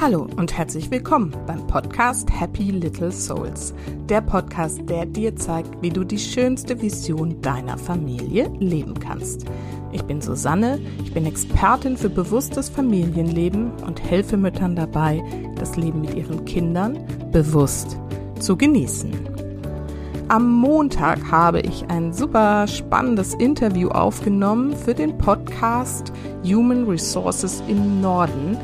Hallo und herzlich willkommen beim Podcast Happy Little Souls. Der Podcast, der dir zeigt, wie du die schönste Vision deiner Familie leben kannst. Ich bin Susanne, ich bin Expertin für bewusstes Familienleben und helfe Müttern dabei, das Leben mit ihren Kindern bewusst zu genießen. Am Montag habe ich ein super spannendes Interview aufgenommen für den Podcast Human Resources im Norden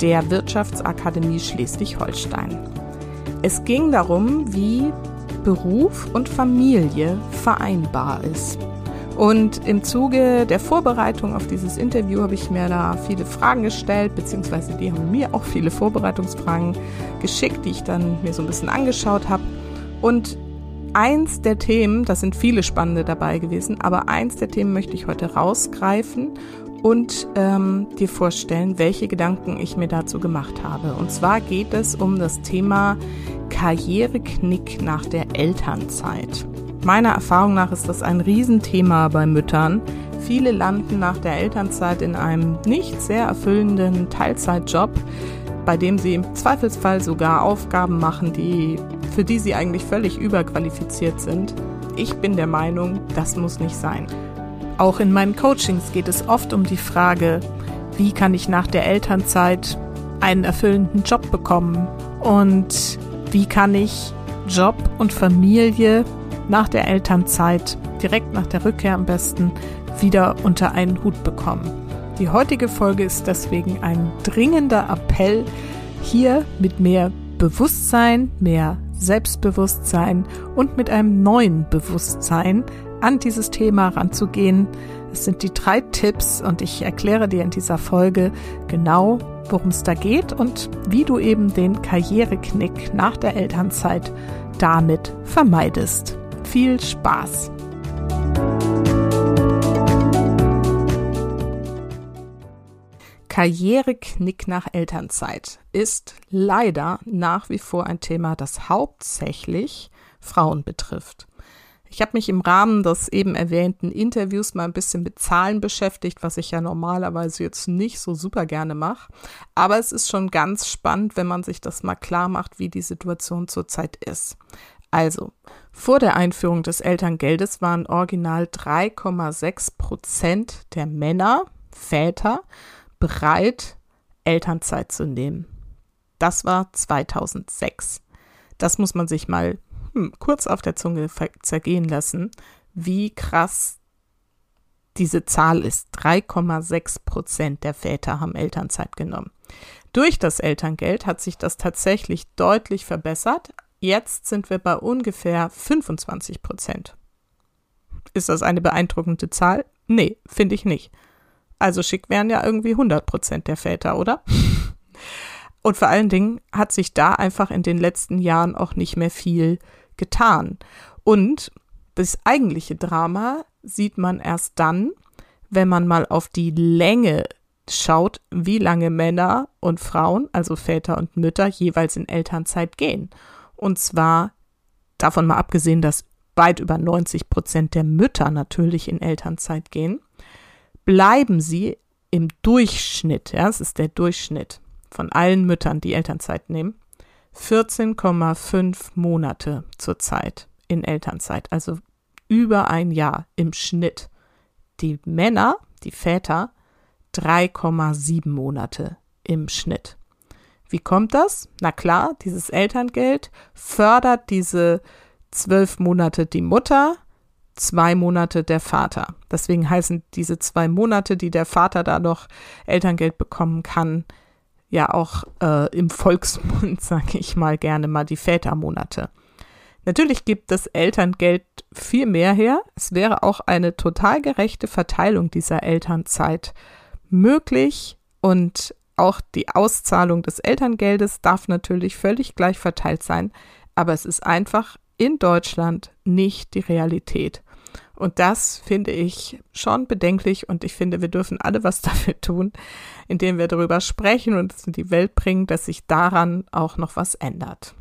der Wirtschaftsakademie Schleswig-Holstein. Es ging darum, wie Beruf und Familie vereinbar ist. Und im Zuge der Vorbereitung auf dieses Interview habe ich mir da viele Fragen gestellt, beziehungsweise die haben mir auch viele Vorbereitungsfragen geschickt, die ich dann mir so ein bisschen angeschaut habe. Und eins der Themen, das sind viele spannende dabei gewesen, aber eins der Themen möchte ich heute rausgreifen und ähm, dir vorstellen, welche Gedanken ich mir dazu gemacht habe. Und zwar geht es um das Thema Karriereknick nach der Elternzeit. Meiner Erfahrung nach ist das ein Riesenthema bei Müttern. Viele landen nach der Elternzeit in einem nicht sehr erfüllenden Teilzeitjob, bei dem sie im Zweifelsfall sogar Aufgaben machen, die, für die sie eigentlich völlig überqualifiziert sind. Ich bin der Meinung, das muss nicht sein. Auch in meinen Coachings geht es oft um die Frage, wie kann ich nach der Elternzeit einen erfüllenden Job bekommen und wie kann ich Job und Familie nach der Elternzeit, direkt nach der Rückkehr am besten, wieder unter einen Hut bekommen. Die heutige Folge ist deswegen ein dringender Appell, hier mit mehr Bewusstsein, mehr Selbstbewusstsein und mit einem neuen Bewusstsein an dieses Thema ranzugehen. Es sind die drei Tipps und ich erkläre dir in dieser Folge genau, worum es da geht und wie du eben den Karriereknick nach der Elternzeit damit vermeidest. Viel Spaß! Karriereknick nach Elternzeit ist leider nach wie vor ein Thema, das hauptsächlich Frauen betrifft. Ich habe mich im Rahmen des eben erwähnten Interviews mal ein bisschen mit Zahlen beschäftigt, was ich ja normalerweise jetzt nicht so super gerne mache. Aber es ist schon ganz spannend, wenn man sich das mal klar macht, wie die Situation zurzeit ist. Also, vor der Einführung des Elterngeldes waren original 3,6 Prozent der Männer, Väter, bereit, Elternzeit zu nehmen. Das war 2006. Das muss man sich mal hm, kurz auf der Zunge zergehen lassen, wie krass diese Zahl ist. 3,6 Prozent der Väter haben Elternzeit genommen. Durch das Elterngeld hat sich das tatsächlich deutlich verbessert. Jetzt sind wir bei ungefähr 25 Prozent. Ist das eine beeindruckende Zahl? Nee, finde ich nicht. Also schick wären ja irgendwie 100 Prozent der Väter, oder? Und vor allen Dingen hat sich da einfach in den letzten Jahren auch nicht mehr viel getan. Und das eigentliche Drama sieht man erst dann, wenn man mal auf die Länge schaut, wie lange Männer und Frauen, also Väter und Mütter, jeweils in Elternzeit gehen. Und zwar davon mal abgesehen, dass weit über 90 Prozent der Mütter natürlich in Elternzeit gehen, bleiben sie im Durchschnitt, ja, es ist der Durchschnitt von allen Müttern, die Elternzeit nehmen, 14,5 Monate zurzeit in Elternzeit, also über ein Jahr im Schnitt. Die Männer, die Väter, 3,7 Monate im Schnitt. Wie kommt das? Na klar, dieses Elterngeld fördert diese zwölf Monate die Mutter, zwei Monate der Vater. Deswegen heißen diese zwei Monate, die der Vater da noch Elterngeld bekommen kann, ja auch äh, im Volksmund, sage ich mal gerne mal, die Vätermonate. Natürlich gibt das Elterngeld viel mehr her. Es wäre auch eine total gerechte Verteilung dieser Elternzeit möglich und auch die Auszahlung des Elterngeldes darf natürlich völlig gleich verteilt sein, aber es ist einfach in Deutschland nicht die Realität. Und das finde ich schon bedenklich und ich finde, wir dürfen alle was dafür tun, indem wir darüber sprechen und es in die Welt bringen, dass sich daran auch noch was ändert.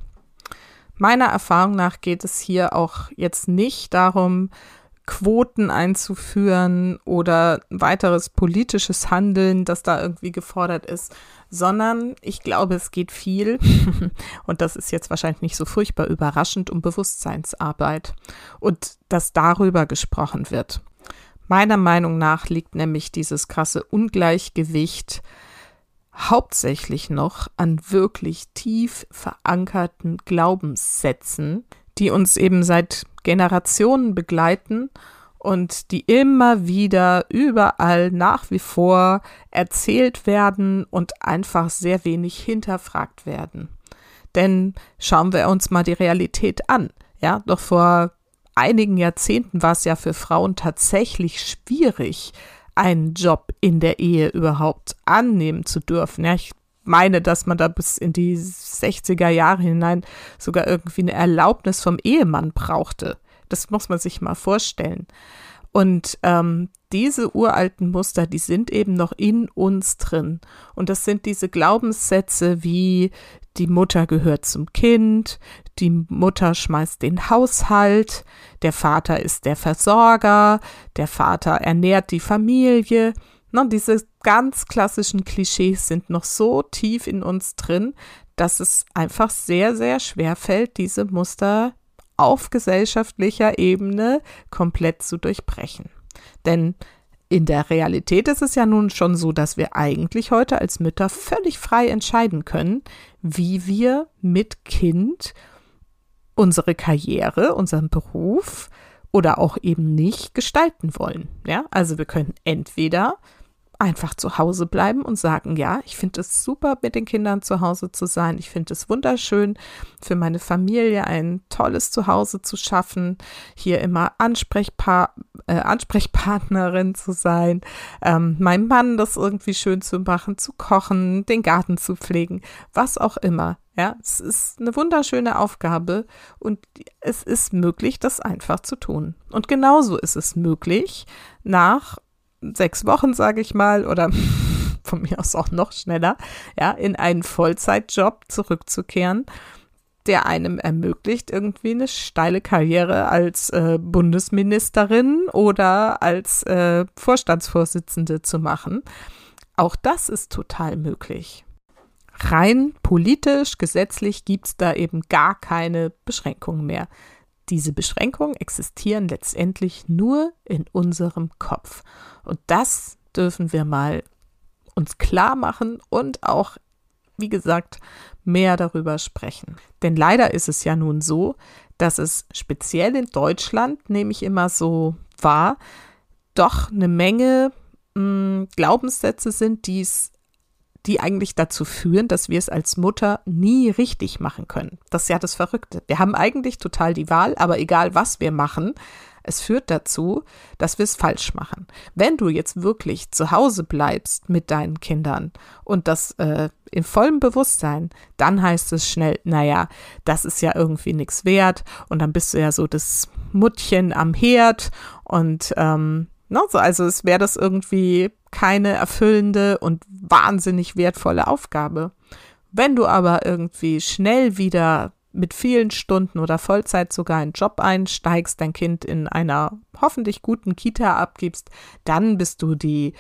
Meiner Erfahrung nach geht es hier auch jetzt nicht darum, Quoten einzuführen oder weiteres politisches Handeln, das da irgendwie gefordert ist, sondern ich glaube, es geht viel, und das ist jetzt wahrscheinlich nicht so furchtbar überraschend, um Bewusstseinsarbeit und dass darüber gesprochen wird. Meiner Meinung nach liegt nämlich dieses krasse Ungleichgewicht hauptsächlich noch an wirklich tief verankerten Glaubenssätzen, die uns eben seit Generationen begleiten und die immer wieder überall nach wie vor erzählt werden und einfach sehr wenig hinterfragt werden. Denn schauen wir uns mal die Realität an. Ja, doch vor einigen Jahrzehnten war es ja für Frauen tatsächlich schwierig, einen Job in der Ehe überhaupt annehmen zu dürfen. Ja, ich meine, dass man da bis in die 60er Jahre hinein sogar irgendwie eine Erlaubnis vom Ehemann brauchte. Das muss man sich mal vorstellen. Und ähm, diese uralten Muster, die sind eben noch in uns drin. Und das sind diese Glaubenssätze wie die Mutter gehört zum Kind, die Mutter schmeißt den Haushalt, der Vater ist der Versorger, der Vater ernährt die Familie. Na, diese ganz klassischen Klischees sind noch so tief in uns drin, dass es einfach sehr, sehr schwer fällt, diese Muster auf gesellschaftlicher Ebene komplett zu durchbrechen. Denn in der Realität ist es ja nun schon so, dass wir eigentlich heute als Mütter völlig frei entscheiden können, wie wir mit Kind unsere Karriere, unseren Beruf oder auch eben nicht gestalten wollen. Ja, also wir können entweder einfach zu Hause bleiben und sagen, ja, ich finde es super, mit den Kindern zu Hause zu sein. Ich finde es wunderschön, für meine Familie ein tolles Zuhause zu schaffen, hier immer Ansprechpa äh, Ansprechpartnerin zu sein, ähm, meinem Mann das irgendwie schön zu machen, zu kochen, den Garten zu pflegen, was auch immer. Ja, es ist eine wunderschöne Aufgabe und es ist möglich, das einfach zu tun. Und genauso ist es möglich, nach sechs Wochen, sage ich mal, oder von mir aus auch noch schneller, ja, in einen Vollzeitjob zurückzukehren, der einem ermöglicht, irgendwie eine steile Karriere als äh, Bundesministerin oder als äh, Vorstandsvorsitzende zu machen. Auch das ist total möglich. Rein politisch, gesetzlich gibt es da eben gar keine Beschränkungen mehr. Diese Beschränkungen existieren letztendlich nur in unserem Kopf. Und das dürfen wir mal uns klar machen und auch, wie gesagt, mehr darüber sprechen. Denn leider ist es ja nun so, dass es speziell in Deutschland, nehme ich immer so wahr, doch eine Menge mh, hm, Glaubenssätze sind, die es die eigentlich dazu führen, dass wir es als Mutter nie richtig machen können. Das ist ja das Verrückte. Wir haben eigentlich total die Wahl, aber egal was wir machen, es führt dazu, dass wir es falsch machen. Wenn du jetzt wirklich zu Hause bleibst mit deinen Kindern und das äh, in vollem Bewusstsein, dann heißt es schnell, naja, das ist ja irgendwie nichts wert und dann bist du ja so das Muttchen am Herd und ähm, Ne? So, also es wäre das irgendwie keine erfüllende und wahnsinnig wertvolle Aufgabe. Wenn du aber irgendwie schnell wieder mit vielen Stunden oder Vollzeit sogar einen Job einsteigst, dein Kind in einer hoffentlich guten Kita abgibst, dann bist du die,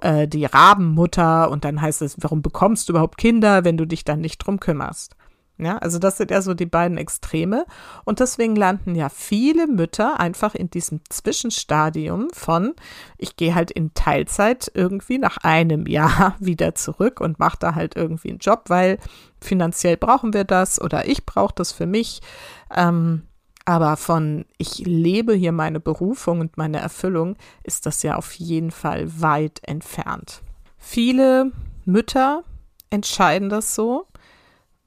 äh, die Rabenmutter und dann heißt es, warum bekommst du überhaupt Kinder, wenn du dich dann nicht drum kümmerst? Ja, also das sind ja so die beiden Extreme. Und deswegen landen ja viele Mütter einfach in diesem Zwischenstadium von, ich gehe halt in Teilzeit irgendwie nach einem Jahr wieder zurück und mache da halt irgendwie einen Job, weil finanziell brauchen wir das oder ich brauche das für mich. Ähm, aber von ich lebe hier meine Berufung und meine Erfüllung ist das ja auf jeden Fall weit entfernt. Viele Mütter entscheiden das so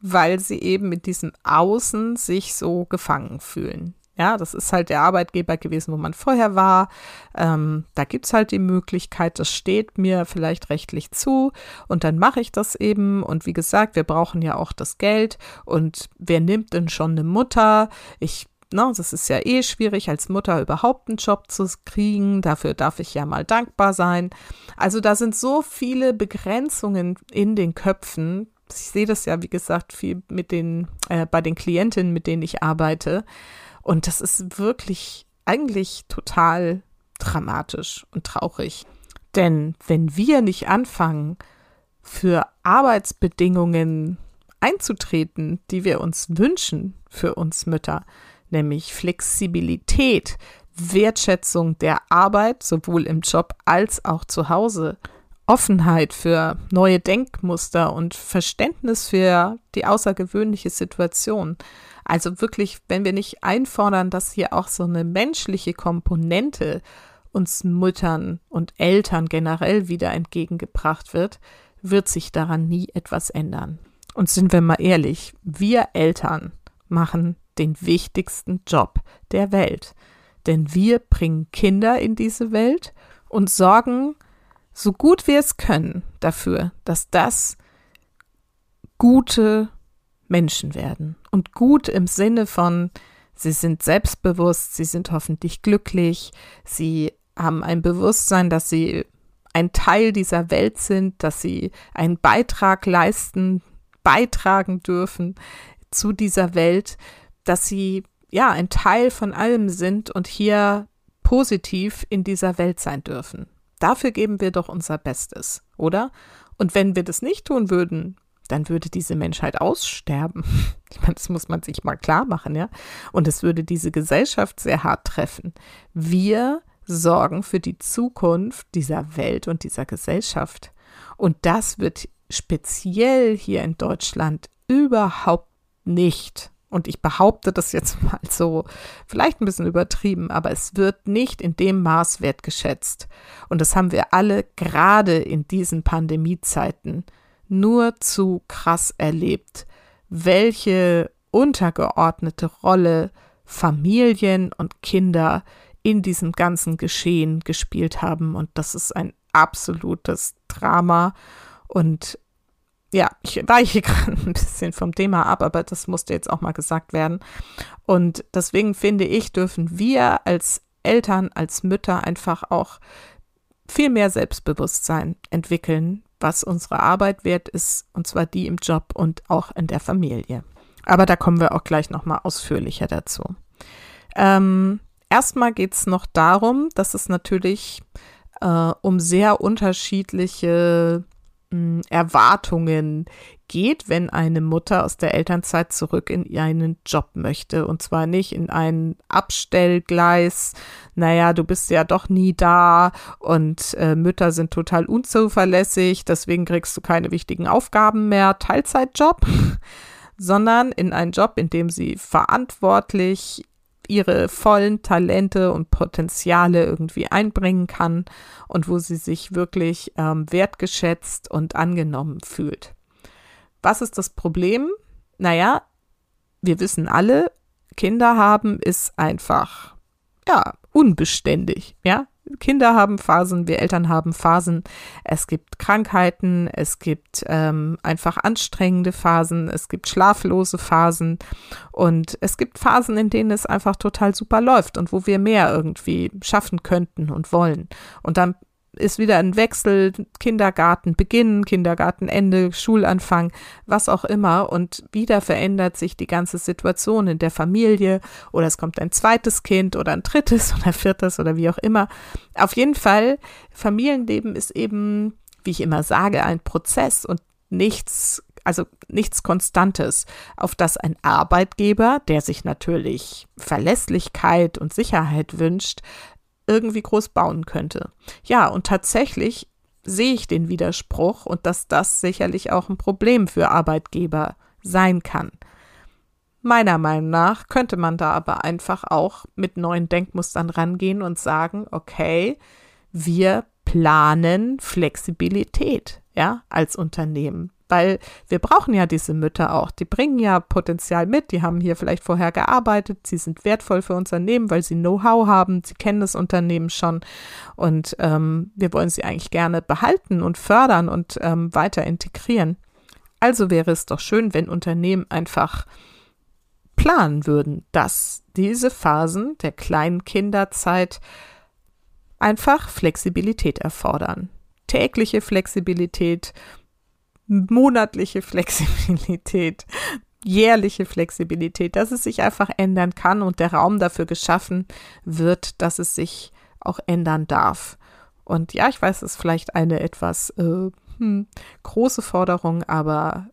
weil sie eben mit diesem Außen sich so gefangen fühlen. Ja, das ist halt der Arbeitgeber gewesen, wo man vorher war. Ähm, da es halt die Möglichkeit, das steht mir vielleicht rechtlich zu und dann mache ich das eben. Und wie gesagt, wir brauchen ja auch das Geld. Und wer nimmt denn schon eine Mutter? Ich No, das ist ja eh schwierig, als Mutter überhaupt einen Job zu kriegen. Dafür darf ich ja mal dankbar sein. Also da sind so viele Begrenzungen in den Köpfen, ich sehe das ja, wie gesagt, viel mit den, äh, bei den Klientinnen, mit denen ich arbeite. Und das ist wirklich eigentlich total dramatisch und traurig. Denn wenn wir nicht anfangen, für Arbeitsbedingungen einzutreten, die wir uns wünschen für uns Mütter, nämlich Flexibilität, Wertschätzung der Arbeit, sowohl im Job als auch zu Hause, Offenheit für neue Denkmuster und Verständnis für die außergewöhnliche Situation. Also wirklich, wenn wir nicht einfordern, dass hier auch so eine menschliche Komponente uns Müttern und Eltern generell wieder entgegengebracht wird, wird sich daran nie etwas ändern. Und sind wir mal ehrlich, wir Eltern machen den wichtigsten Job der Welt. Denn wir bringen Kinder in diese Welt und sorgen, so gut wir es können, dafür, dass das gute Menschen werden. Und gut im Sinne von, sie sind selbstbewusst, sie sind hoffentlich glücklich, sie haben ein Bewusstsein, dass sie ein Teil dieser Welt sind, dass sie einen Beitrag leisten, beitragen dürfen zu dieser Welt, dass sie ja ein Teil von allem sind und hier positiv in dieser Welt sein dürfen. Dafür geben wir doch unser Bestes, oder? Und wenn wir das nicht tun würden, dann würde diese Menschheit aussterben. Ich meine, das muss man sich mal klar machen, ja. Und es würde diese Gesellschaft sehr hart treffen. Wir sorgen für die Zukunft dieser Welt und dieser Gesellschaft. Und das wird speziell hier in Deutschland überhaupt nicht und ich behaupte das jetzt mal so, vielleicht ein bisschen übertrieben, aber es wird nicht in dem Maß wertgeschätzt. Und das haben wir alle gerade in diesen Pandemiezeiten nur zu krass erlebt, welche untergeordnete Rolle Familien und Kinder in diesem ganzen Geschehen gespielt haben. Und das ist ein absolutes Drama. Und ja, ich weiche gerade ein bisschen vom Thema ab, aber das musste jetzt auch mal gesagt werden. Und deswegen finde ich, dürfen wir als Eltern, als Mütter einfach auch viel mehr Selbstbewusstsein entwickeln, was unsere Arbeit wert ist, und zwar die im Job und auch in der Familie. Aber da kommen wir auch gleich nochmal ausführlicher dazu. Ähm, erstmal geht es noch darum, dass es natürlich äh, um sehr unterschiedliche Erwartungen geht, wenn eine Mutter aus der Elternzeit zurück in einen Job möchte. Und zwar nicht in ein Abstellgleis, naja, du bist ja doch nie da und äh, Mütter sind total unzuverlässig, deswegen kriegst du keine wichtigen Aufgaben mehr, Teilzeitjob, sondern in einen Job, in dem sie verantwortlich ihre vollen Talente und Potenziale irgendwie einbringen kann und wo sie sich wirklich ähm, wertgeschätzt und angenommen fühlt. Was ist das Problem? Naja, wir wissen alle, Kinder haben ist einfach, ja, unbeständig, ja. Kinder haben Phasen, wir Eltern haben Phasen. Es gibt Krankheiten, es gibt ähm, einfach anstrengende Phasen, es gibt schlaflose Phasen und es gibt Phasen, in denen es einfach total super läuft und wo wir mehr irgendwie schaffen könnten und wollen. Und dann ist wieder ein Wechsel, Kindergarten Beginn, Kindergartenende, Schulanfang, was auch immer. Und wieder verändert sich die ganze Situation in der Familie oder es kommt ein zweites Kind oder ein drittes oder viertes oder wie auch immer. Auf jeden Fall, Familienleben ist eben, wie ich immer sage, ein Prozess und nichts also nichts Konstantes, auf das ein Arbeitgeber, der sich natürlich Verlässlichkeit und Sicherheit wünscht, irgendwie groß bauen könnte. Ja, und tatsächlich sehe ich den Widerspruch und dass das sicherlich auch ein Problem für Arbeitgeber sein kann. Meiner Meinung nach könnte man da aber einfach auch mit neuen Denkmustern rangehen und sagen, okay, wir planen Flexibilität, ja, als Unternehmen weil wir brauchen ja diese Mütter auch. Die bringen ja Potenzial mit, die haben hier vielleicht vorher gearbeitet, sie sind wertvoll für Unternehmen, weil sie Know-how haben, sie kennen das Unternehmen schon und ähm, wir wollen sie eigentlich gerne behalten und fördern und ähm, weiter integrieren. Also wäre es doch schön, wenn Unternehmen einfach planen würden, dass diese Phasen der kleinen Kinderzeit einfach Flexibilität erfordern. Tägliche Flexibilität, monatliche Flexibilität, jährliche Flexibilität, dass es sich einfach ändern kann und der Raum dafür geschaffen wird, dass es sich auch ändern darf. Und ja, ich weiß, es ist vielleicht eine etwas äh, hm, große Forderung, aber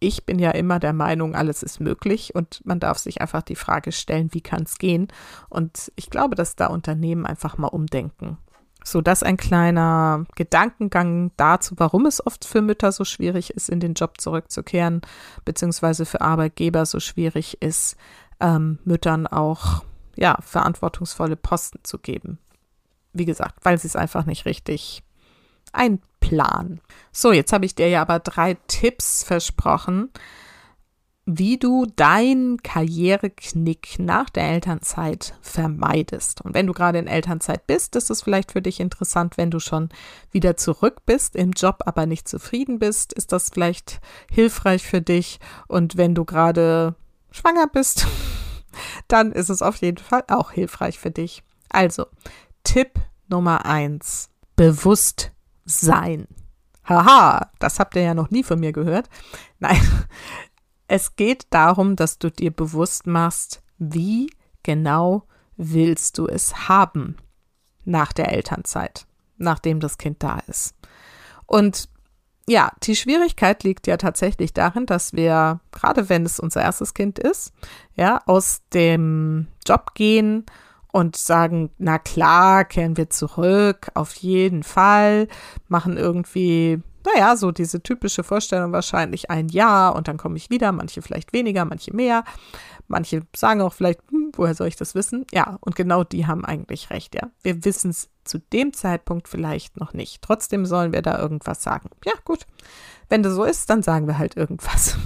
ich bin ja immer der Meinung, alles ist möglich und man darf sich einfach die Frage stellen, wie kann es gehen? Und ich glaube, dass da Unternehmen einfach mal umdenken. So, das ein kleiner Gedankengang dazu, warum es oft für Mütter so schwierig ist, in den Job zurückzukehren, beziehungsweise für Arbeitgeber so schwierig ist, ähm, Müttern auch ja verantwortungsvolle Posten zu geben. Wie gesagt, weil sie es einfach nicht richtig einplanen. So, jetzt habe ich dir ja aber drei Tipps versprochen, wie du deinen Karriereknick nach der Elternzeit vermeidest. Und wenn du gerade in Elternzeit bist, ist es vielleicht für dich interessant, wenn du schon wieder zurück bist im Job, aber nicht zufrieden bist, ist das vielleicht hilfreich für dich. Und wenn du gerade schwanger bist, dann ist es auf jeden Fall auch hilfreich für dich. Also, Tipp Nummer eins. Bewusst sein. Haha, das habt ihr ja noch nie von mir gehört. Nein, es geht darum, dass du dir bewusst machst, wie genau willst du es haben nach der Elternzeit, nachdem das Kind da ist. Und ja, die Schwierigkeit liegt ja tatsächlich darin, dass wir, gerade wenn es unser erstes Kind ist, ja, aus dem Job gehen und sagen, na klar, kehren wir zurück, auf jeden Fall, machen irgendwie, naja, so diese typische Vorstellung wahrscheinlich ein Jahr und dann komme ich wieder, manche vielleicht weniger, manche mehr, manche sagen auch vielleicht, hm, woher soll ich das wissen? Ja, und genau die haben eigentlich recht, ja. Wir wissen es zu dem Zeitpunkt vielleicht noch nicht. Trotzdem sollen wir da irgendwas sagen. Ja, gut. Wenn das so ist, dann sagen wir halt irgendwas.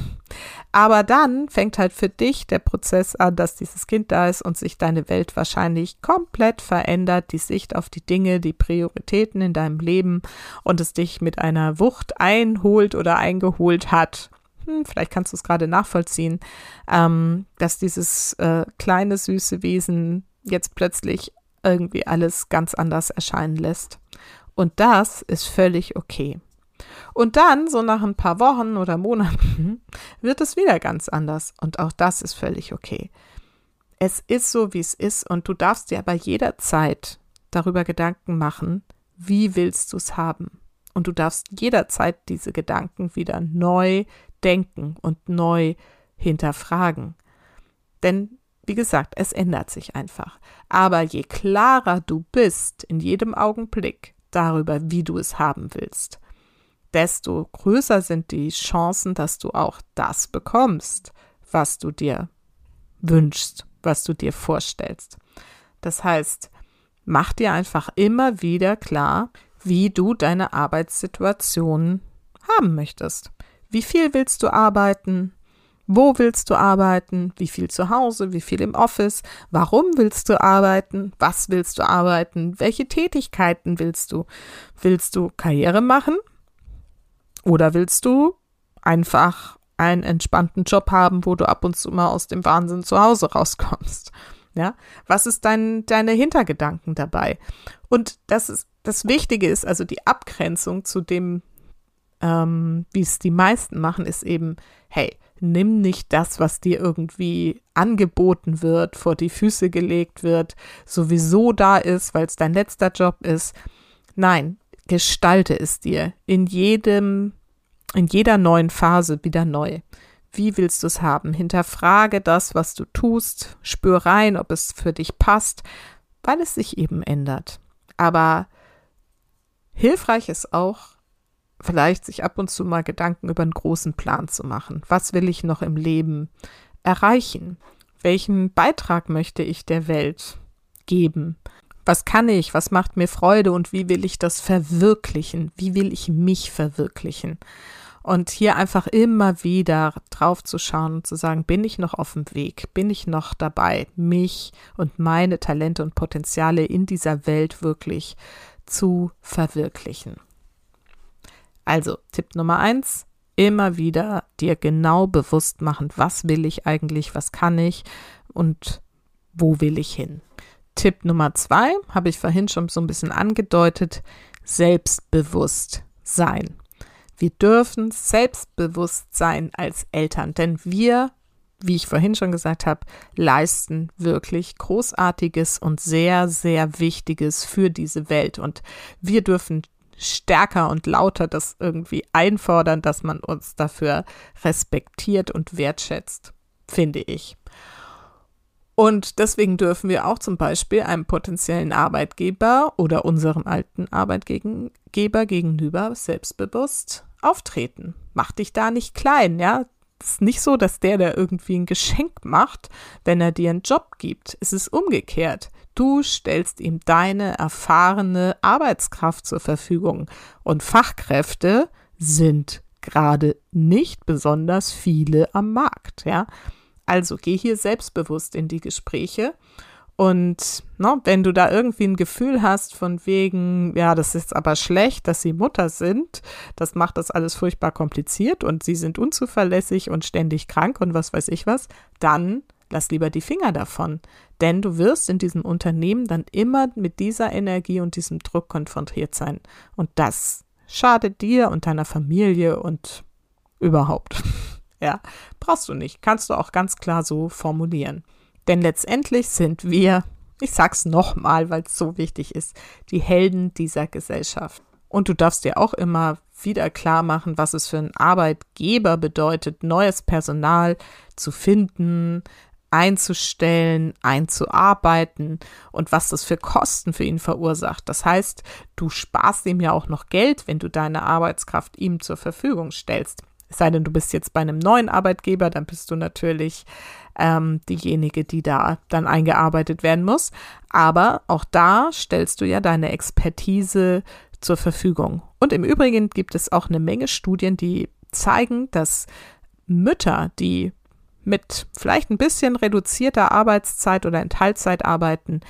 Aber dann fängt halt für dich der Prozess an, dass dieses Kind da ist und sich deine Welt wahrscheinlich komplett verändert, die Sicht auf die Dinge, die Prioritäten in deinem Leben und es dich mit einer Wucht einholt oder eingeholt hat. Hm, vielleicht kannst du es gerade nachvollziehen, ähm, dass dieses äh, kleine, süße Wesen jetzt plötzlich irgendwie alles ganz anders erscheinen lässt. Und das ist völlig okay. Und dann, so nach ein paar Wochen oder Monaten, wird es wieder ganz anders. Und auch das ist völlig okay. Es ist so, wie es ist. Und du darfst dir aber jederzeit darüber Gedanken machen, wie willst du es haben. Und du darfst jederzeit diese Gedanken wieder neu denken und neu hinterfragen. Denn, wie gesagt, es ändert sich einfach. Aber je klarer du bist in jedem Augenblick darüber, wie du es haben willst, desto größer sind die Chancen, dass du auch das bekommst, was du dir wünschst, was du dir vorstellst. Das heißt, mach dir einfach immer wieder klar, wie du deine Arbeitssituation haben möchtest. Wie viel willst du arbeiten? Wo willst du arbeiten? Wie viel zu Hause? Wie viel im Office? Warum willst du arbeiten? Was willst du arbeiten? Welche Tätigkeiten willst du? Willst du Karriere machen? Oder willst du einfach einen entspannten Job haben, wo du ab und zu mal aus dem Wahnsinn zu Hause rauskommst? Ja, was ist dein, deine Hintergedanken dabei? Und das ist, das Wichtige ist, also die Abgrenzung zu dem, ähm, wie es die meisten machen, ist eben, hey, nimm nicht das, was dir irgendwie angeboten wird, vor die Füße gelegt wird, sowieso da ist, weil es dein letzter Job ist. Nein, gestalte es dir in jedem, in jeder neuen Phase wieder neu. Wie willst du es haben? Hinterfrage das, was du tust, spür rein, ob es für dich passt, weil es sich eben ändert. Aber hilfreich ist auch, vielleicht sich ab und zu mal Gedanken über einen großen Plan zu machen. Was will ich noch im Leben erreichen? Welchen Beitrag möchte ich der Welt geben? Was kann ich? Was macht mir Freude? Und wie will ich das verwirklichen? Wie will ich mich verwirklichen? Und hier einfach immer wieder drauf zu schauen und zu sagen, bin ich noch auf dem Weg? Bin ich noch dabei, mich und meine Talente und Potenziale in dieser Welt wirklich zu verwirklichen? Also, Tipp Nummer eins, immer wieder dir genau bewusst machen, was will ich eigentlich, was kann ich und wo will ich hin. Tipp Nummer zwei habe ich vorhin schon so ein bisschen angedeutet, selbstbewusst sein. Wir dürfen selbstbewusst sein als Eltern, denn wir wie ich vorhin schon gesagt habe, leisten wirklich Großartiges und sehr, sehr Wichtiges für diese Welt. Und wir dürfen stärker und lauter das irgendwie einfordern, dass man uns dafür respektiert und wertschätzt, finde ich. Und deswegen dürfen wir auch zum Beispiel einem potenziellen Arbeitgeber oder unserem alten Arbeitgeber gegenüber selbstbewusst auftreten. Mach dich da nicht klein, ja. Es ist nicht so, dass der da irgendwie ein Geschenk macht, wenn er dir einen Job gibt. Es ist umgekehrt. Du stellst ihm deine erfahrene Arbeitskraft zur Verfügung. Und Fachkräfte sind gerade nicht besonders viele am Markt, ja. Also geh hier selbstbewusst in die Gespräche. Und ne, wenn du da irgendwie ein Gefühl hast von wegen, ja, das ist aber schlecht, dass sie Mutter sind, das macht das alles furchtbar kompliziert und sie sind unzuverlässig und ständig krank und was weiß ich was, dann lass lieber die Finger davon. Denn du wirst in diesem Unternehmen dann immer mit dieser Energie und diesem Druck konfrontiert sein. Und das schadet dir und deiner Familie und überhaupt. Ja, brauchst du nicht. Kannst du auch ganz klar so formulieren. Denn letztendlich sind wir, ich sag's nochmal, weil es so wichtig ist, die Helden dieser Gesellschaft. Und du darfst dir auch immer wieder klar machen, was es für einen Arbeitgeber bedeutet, neues Personal zu finden, einzustellen, einzuarbeiten und was das für Kosten für ihn verursacht. Das heißt, du sparst ihm ja auch noch Geld, wenn du deine Arbeitskraft ihm zur Verfügung stellst. Es sei denn, du bist jetzt bei einem neuen Arbeitgeber, dann bist du natürlich ähm, diejenige, die da dann eingearbeitet werden muss. Aber auch da stellst du ja deine Expertise zur Verfügung. Und im Übrigen gibt es auch eine Menge Studien, die zeigen, dass Mütter, die mit vielleicht ein bisschen reduzierter Arbeitszeit oder in Teilzeit arbeiten,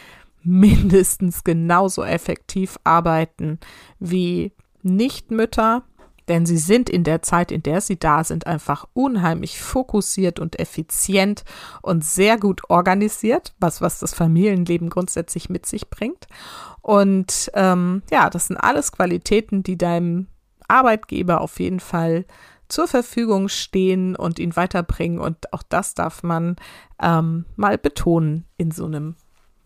mindestens genauso effektiv arbeiten wie Nichtmütter, denn sie sind in der Zeit, in der sie da sind, einfach unheimlich fokussiert und effizient und sehr gut organisiert, was, was das Familienleben grundsätzlich mit sich bringt. Und ähm, ja, das sind alles Qualitäten, die deinem Arbeitgeber auf jeden Fall zur Verfügung stehen und ihn weiterbringen. Und auch das darf man ähm, mal betonen in so einem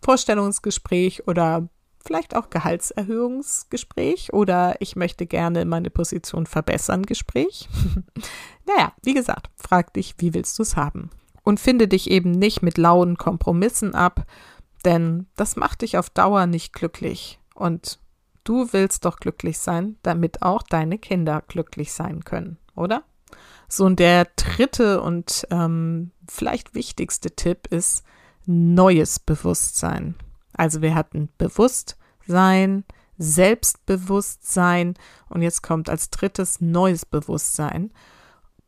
Vorstellungsgespräch oder vielleicht auch Gehaltserhöhungsgespräch oder ich möchte gerne meine Position verbessern Gespräch. naja, wie gesagt, frag dich, wie willst du es haben? Und finde dich eben nicht mit lauen Kompromissen ab, denn das macht dich auf Dauer nicht glücklich. Und du willst doch glücklich sein, damit auch deine Kinder glücklich sein können, oder? So, und der dritte und ähm, vielleicht wichtigste Tipp ist neues Bewusstsein. Also wir hatten Bewusstsein, Selbstbewusstsein und jetzt kommt als drittes neues Bewusstsein.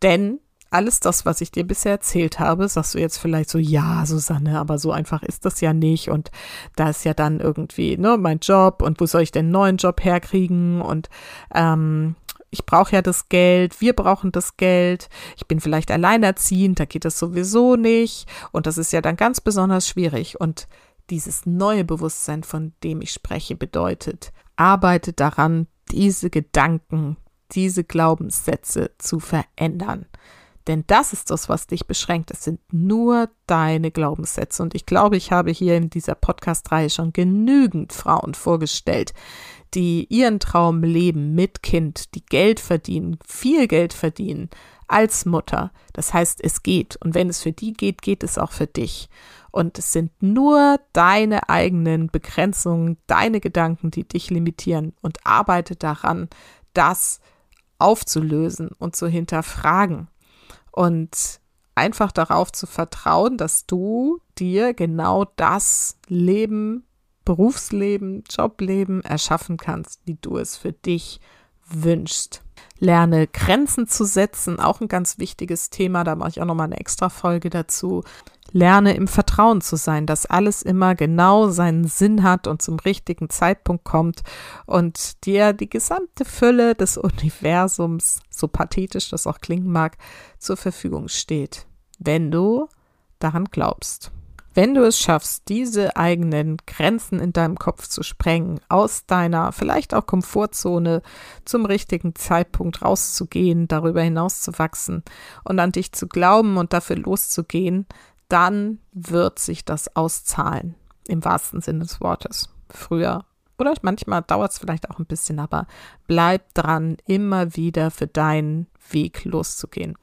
Denn alles das, was ich dir bisher erzählt habe, sagst du jetzt vielleicht so, ja, Susanne, aber so einfach ist das ja nicht. Und da ist ja dann irgendwie, ne, mein Job und wo soll ich denn einen neuen Job herkriegen? Und ähm, ich brauche ja das Geld, wir brauchen das Geld, ich bin vielleicht alleinerziehend, da geht das sowieso nicht. Und das ist ja dann ganz besonders schwierig. Und dieses neue Bewusstsein, von dem ich spreche, bedeutet, arbeite daran, diese Gedanken, diese Glaubenssätze zu verändern. Denn das ist das, was dich beschränkt. Es sind nur deine Glaubenssätze. Und ich glaube, ich habe hier in dieser Podcast-Reihe schon genügend Frauen vorgestellt, die ihren Traum leben mit Kind, die Geld verdienen, viel Geld verdienen als Mutter. Das heißt, es geht. Und wenn es für die geht, geht es auch für dich. Und es sind nur deine eigenen Begrenzungen, deine Gedanken, die dich limitieren. Und arbeite daran, das aufzulösen und zu hinterfragen. Und einfach darauf zu vertrauen, dass du dir genau das Leben, Berufsleben, Jobleben erschaffen kannst, wie du es für dich wünschst. Lerne Grenzen zu setzen, auch ein ganz wichtiges Thema, da mache ich auch nochmal eine extra Folge dazu. Lerne im Vertrauen zu sein, dass alles immer genau seinen Sinn hat und zum richtigen Zeitpunkt kommt und dir die gesamte Fülle des Universums, so pathetisch das auch klingen mag, zur Verfügung steht, wenn du daran glaubst. Wenn du es schaffst, diese eigenen Grenzen in deinem Kopf zu sprengen, aus deiner vielleicht auch Komfortzone zum richtigen Zeitpunkt rauszugehen, darüber hinaus zu wachsen und an dich zu glauben und dafür loszugehen, dann wird sich das auszahlen, im wahrsten Sinne des Wortes. Früher oder manchmal dauert es vielleicht auch ein bisschen, aber bleib dran, immer wieder für deinen Weg loszugehen.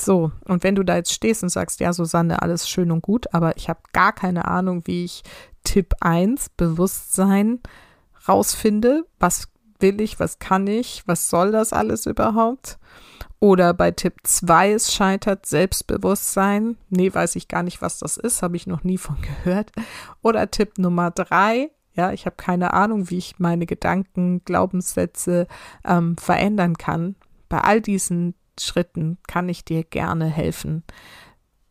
So, und wenn du da jetzt stehst und sagst, ja, Susanne, alles schön und gut, aber ich habe gar keine Ahnung, wie ich Tipp 1, Bewusstsein, rausfinde, was will ich, was kann ich, was soll das alles überhaupt? Oder bei Tipp 2, es scheitert, Selbstbewusstsein. Nee, weiß ich gar nicht, was das ist, habe ich noch nie von gehört. Oder Tipp Nummer 3, ja, ich habe keine Ahnung, wie ich meine Gedanken, Glaubenssätze ähm, verändern kann. Bei all diesen Schritten kann ich dir gerne helfen.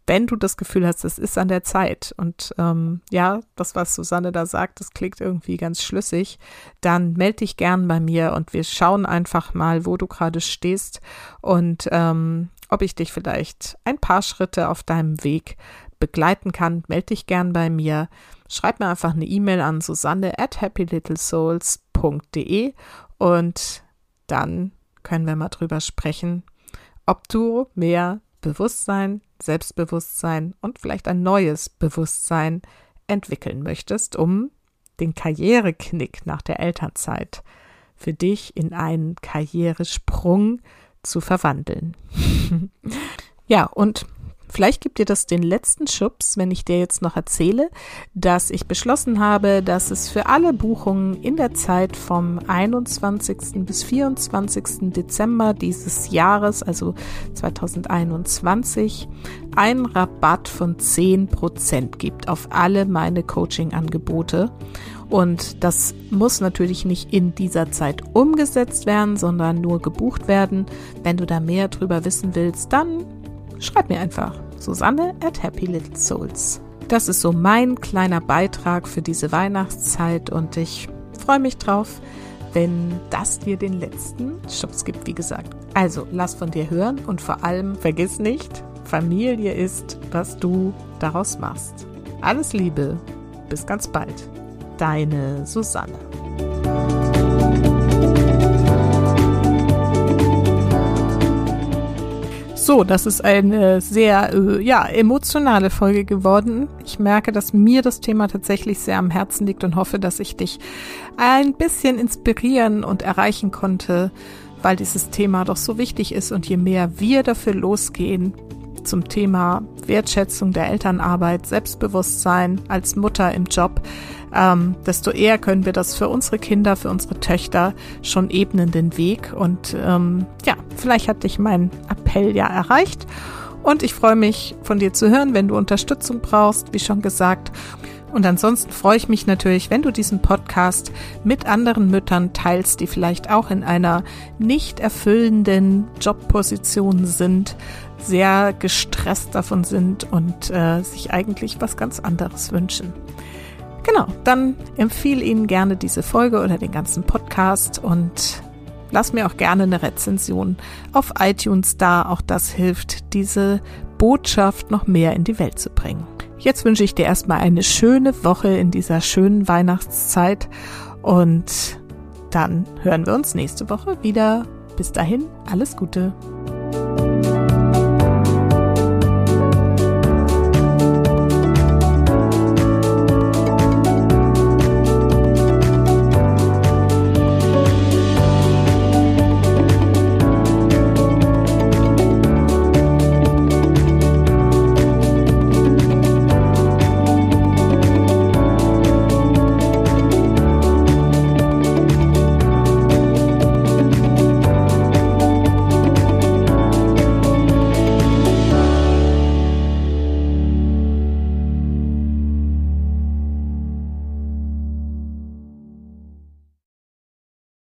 Wenn du das Gefühl hast, es ist an der Zeit und ähm, ja, das, was Susanne da sagt, das klingt irgendwie ganz schlüssig, dann melde dich gern bei mir und wir schauen einfach mal, wo du gerade stehst und ähm, ob ich dich vielleicht ein paar Schritte auf deinem Weg begleiten kann. Melde dich gern bei mir. Schreib mir einfach eine E-Mail an susanne at happylittlesouls.de und dann können wir mal drüber sprechen, ob du mehr Bewusstsein, Selbstbewusstsein und vielleicht ein neues Bewusstsein entwickeln möchtest, um den Karriereknick nach der Elternzeit für dich in einen Karrieresprung zu verwandeln. ja, und Vielleicht gibt dir das den letzten Schubs, wenn ich dir jetzt noch erzähle, dass ich beschlossen habe, dass es für alle Buchungen in der Zeit vom 21. bis 24. Dezember dieses Jahres, also 2021, einen Rabatt von 10% gibt auf alle meine Coaching-Angebote. Und das muss natürlich nicht in dieser Zeit umgesetzt werden, sondern nur gebucht werden. Wenn du da mehr drüber wissen willst, dann schreib mir einfach. Susanne at Happy Little Souls. Das ist so mein kleiner Beitrag für diese Weihnachtszeit und ich freue mich drauf, wenn das dir den letzten Schubs gibt, wie gesagt. Also lass von dir hören und vor allem vergiss nicht, Familie ist, was du daraus machst. Alles Liebe, bis ganz bald. Deine Susanne. So, das ist eine sehr äh, ja, emotionale Folge geworden. Ich merke, dass mir das Thema tatsächlich sehr am Herzen liegt und hoffe, dass ich dich ein bisschen inspirieren und erreichen konnte, weil dieses Thema doch so wichtig ist und je mehr wir dafür losgehen, zum Thema Wertschätzung der Elternarbeit, Selbstbewusstsein als Mutter im Job, ähm, desto eher können wir das für unsere Kinder, für unsere Töchter schon ebnen den Weg. Und ähm, ja, vielleicht hat dich mein Appell ja erreicht. Und ich freue mich, von dir zu hören, wenn du Unterstützung brauchst, wie schon gesagt. Und ansonsten freue ich mich natürlich, wenn du diesen Podcast mit anderen Müttern teilst, die vielleicht auch in einer nicht erfüllenden Jobposition sind, sehr gestresst davon sind und äh, sich eigentlich was ganz anderes wünschen. Genau, dann empfehle Ihnen gerne diese Folge oder den ganzen Podcast und lass mir auch gerne eine Rezension auf iTunes da. Auch das hilft, diese Botschaft noch mehr in die Welt zu bringen. Jetzt wünsche ich dir erstmal eine schöne Woche in dieser schönen Weihnachtszeit und dann hören wir uns nächste Woche wieder. Bis dahin, alles Gute.